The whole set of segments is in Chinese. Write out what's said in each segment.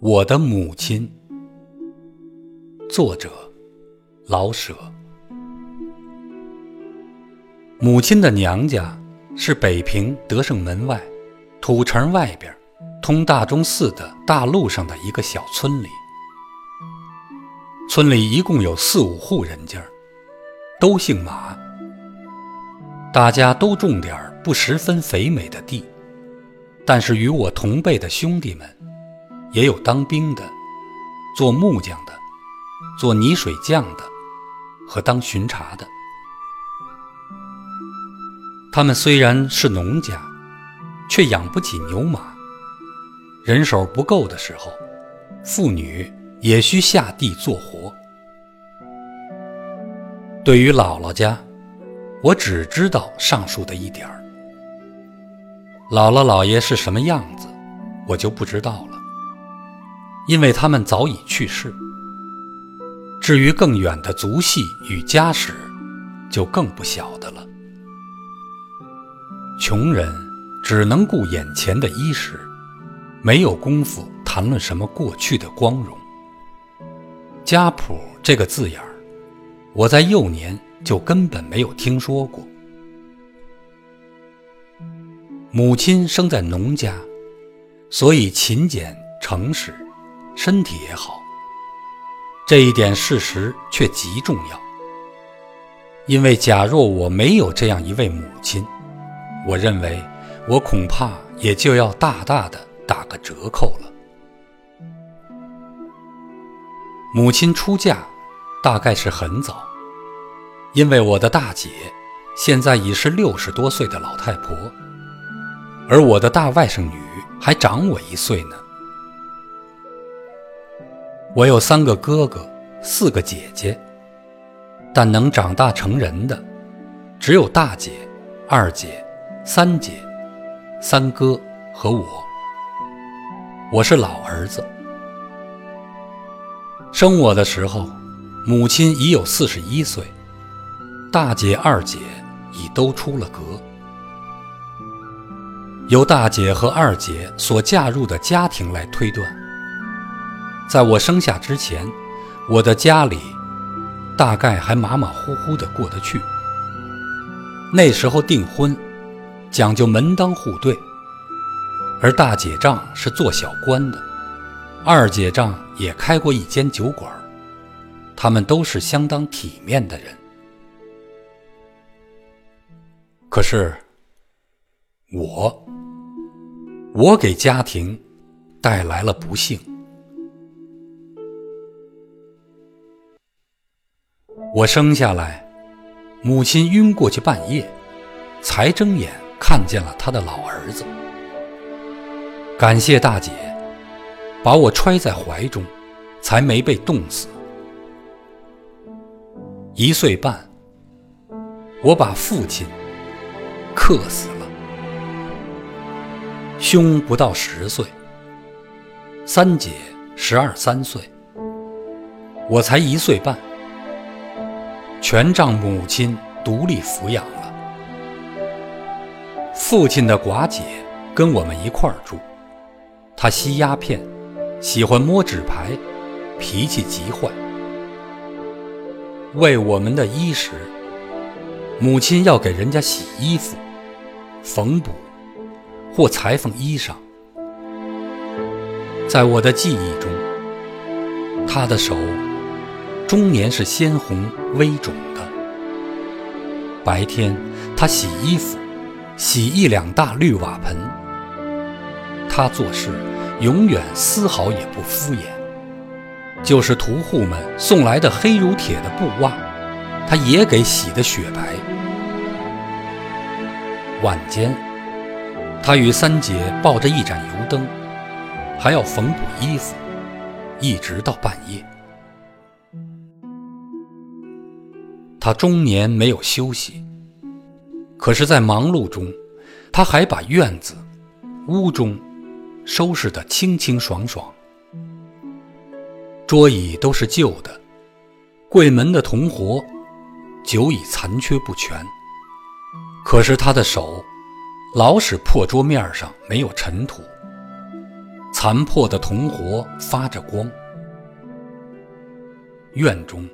我的母亲，作者老舍。母亲的娘家是北平德胜门外土城外边通大钟寺的大路上的一个小村里。村里一共有四五户人家，都姓马，大家都种点不十分肥美的地，但是与我同辈的兄弟们。也有当兵的，做木匠的，做泥水匠的，和当巡查的。他们虽然是农家，却养不起牛马。人手不够的时候，妇女也需下地做活。对于姥姥家，我只知道上述的一点儿。姥姥姥爷是什么样子，我就不知道了。因为他们早已去世。至于更远的族系与家史，就更不晓得了。穷人只能顾眼前的衣食，没有功夫谈论什么过去的光荣。家谱这个字眼儿，我在幼年就根本没有听说过。母亲生在农家，所以勤俭诚实。身体也好，这一点事实却极重要。因为假若我没有这样一位母亲，我认为我恐怕也就要大大的打个折扣了。母亲出嫁，大概是很早，因为我的大姐现在已是六十多岁的老太婆，而我的大外甥女还长我一岁呢。我有三个哥哥，四个姐姐，但能长大成人的，只有大姐、二姐、三姐、三哥和我。我是老儿子。生我的时候，母亲已有四十一岁，大姐、二姐已都出了阁。由大姐和二姐所嫁入的家庭来推断。在我生下之前，我的家里大概还马马虎虎的过得去。那时候订婚讲究门当户对，而大姐丈是做小官的，二姐丈也开过一间酒馆，他们都是相当体面的人。可是我，我给家庭带来了不幸。我生下来，母亲晕过去半夜，才睁眼看见了她的老儿子。感谢大姐，把我揣在怀中，才没被冻死。一岁半，我把父亲克死了。兄不到十岁，三姐十二三岁，我才一岁半。全仗母亲独立抚养了。父亲的寡姐跟我们一块儿住，她吸鸦片，喜欢摸纸牌，脾气极坏。为我们的衣食，母亲要给人家洗衣服、缝补或裁缝衣裳。在我的记忆中，她的手。终年是鲜红微肿的。白天，他洗衣服，洗一两大绿瓦盆。他做事永远丝毫也不敷衍，就是屠户们送来的黑如铁的布袜，他也给洗得雪白。晚间，他与三姐抱着一盏油灯，还要缝补衣服，一直到半夜。他终年没有休息，可是，在忙碌中，他还把院子、屋中收拾得清清爽爽。桌椅都是旧的，柜门的铜活久已残缺不全。可是他的手老使破桌面上没有尘土，残破的铜活发着光。院中，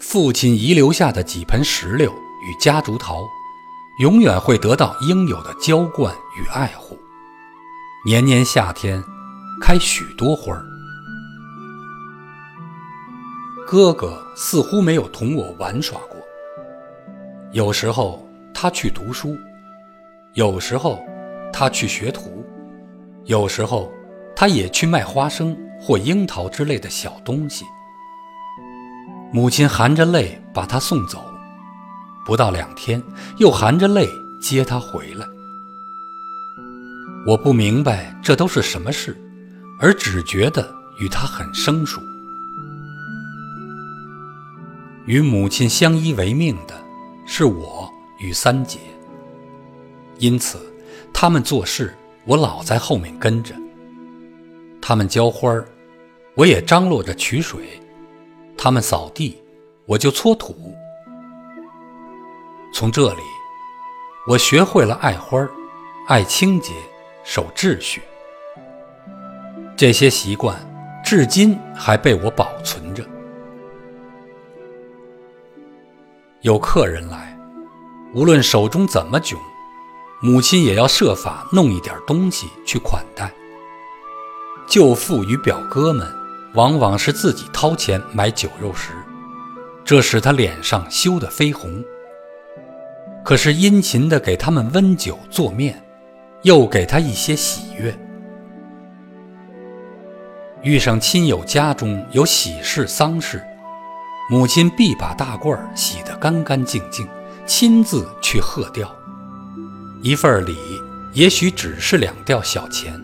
父亲遗留下的几盆石榴与夹竹桃，永远会得到应有的浇灌与爱护。年年夏天，开许多花儿。哥哥似乎没有同我玩耍过。有时候他去读书，有时候他去学徒，有时候他也去卖花生或樱桃之类的小东西。母亲含着泪把他送走，不到两天又含着泪接他回来。我不明白这都是什么事，而只觉得与他很生疏。与母亲相依为命的是我与三姐，因此他们做事，我老在后面跟着；他们浇花儿，我也张罗着取水；他们扫地，我就搓土。从这里，我学会了爱花、爱清洁、守秩序。这些习惯至今还被我保存着。有客人来，无论手中怎么窘，母亲也要设法弄一点东西去款待。舅父与表哥们往往是自己掏钱买酒肉食，这使他脸上羞得绯红。可是殷勤地给他们温酒做面，又给他一些喜悦。遇上亲友家中有喜事丧事。母亲必把大褂洗得干干净净，亲自去贺吊。一份礼也许只是两吊小钱。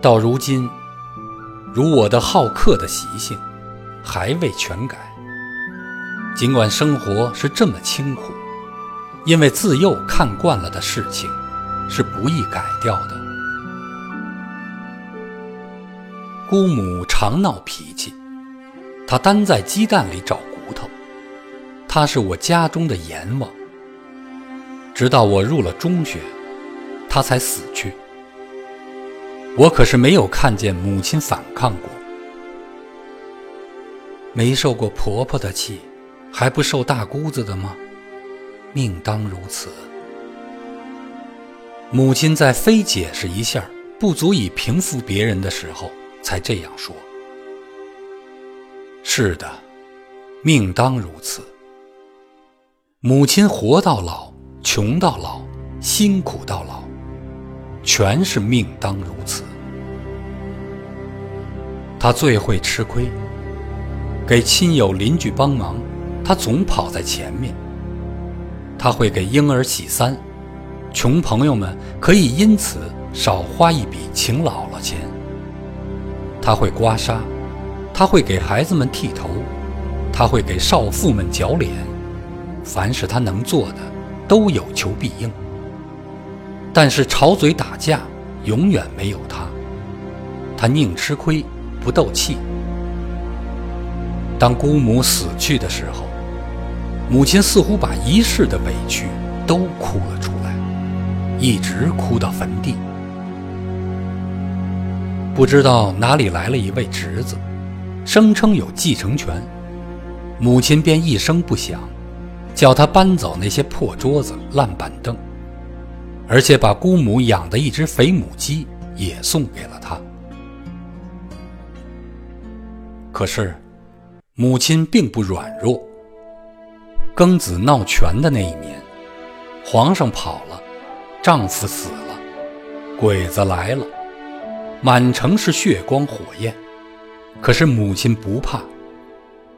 到如今，如我的好客的习性，还未全改。尽管生活是这么清苦，因为自幼看惯了的事情，是不易改掉的。姑母常闹脾气。她单在鸡蛋里找骨头，她是我家中的阎王。直到我入了中学，他才死去。我可是没有看见母亲反抗过，没受过婆婆的气，还不受大姑子的吗？命当如此。母亲在非解释一下不足以平复别人的时候，才这样说。是的，命当如此。母亲活到老，穷到老，辛苦到老，全是命当如此。他最会吃亏，给亲友邻居帮忙，他总跑在前面。他会给婴儿洗衫，穷朋友们可以因此少花一笔请姥姥钱。他会刮痧。他会给孩子们剃头，他会给少妇们绞脸，凡是他能做的，都有求必应。但是吵嘴打架，永远没有他。他宁吃亏，不斗气。当姑母死去的时候，母亲似乎把一世的委屈都哭了出来，一直哭到坟地。不知道哪里来了一位侄子。声称有继承权，母亲便一声不响，叫他搬走那些破桌子、烂板凳，而且把姑母养的一只肥母鸡也送给了他。可是，母亲并不软弱。庚子闹权的那一年，皇上跑了，丈夫死了，鬼子来了，满城是血光火焰。可是母亲不怕，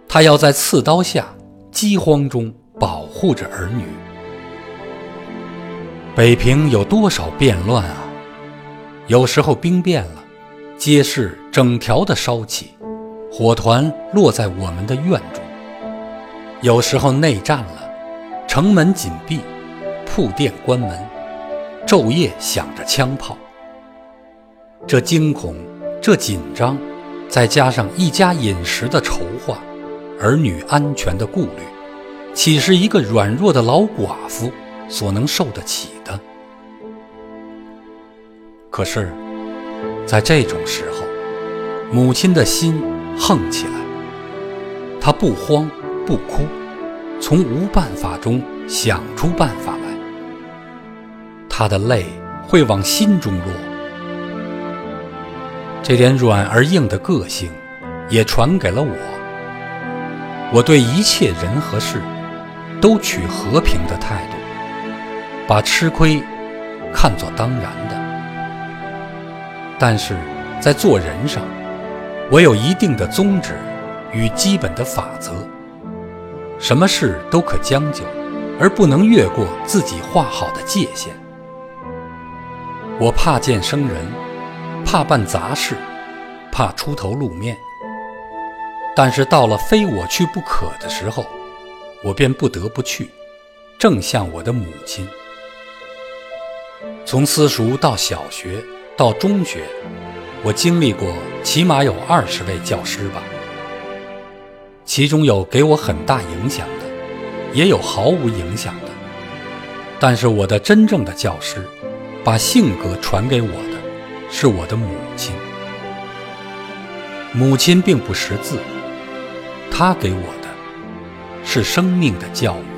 她要在刺刀下、饥荒中保护着儿女。北平有多少变乱啊！有时候兵变了，街市整条的烧起，火团落在我们的院中；有时候内战了，城门紧闭，铺店关门，昼夜响着枪炮。这惊恐，这紧张。再加上一家饮食的筹划，儿女安全的顾虑，岂是一个软弱的老寡妇所能受得起的？可是，在这种时候，母亲的心横起来，她不慌不哭，从无办法中想出办法来。她的泪会往心中落，这点软而硬的个性，也传给了我。我对一切人和事，都取和平的态度，把吃亏看作当然的。但是，在做人上，我有一定的宗旨与基本的法则。什么事都可将就，而不能越过自己画好的界限。我怕见生人，怕办杂事，怕出头露面。但是到了非我去不可的时候，我便不得不去，正像我的母亲。从私塾到小学。到中学，我经历过起码有二十位教师吧，其中有给我很大影响的，也有毫无影响的。但是我的真正的教师，把性格传给我的，是我的母亲。母亲并不识字，她给我的，是生命的教育。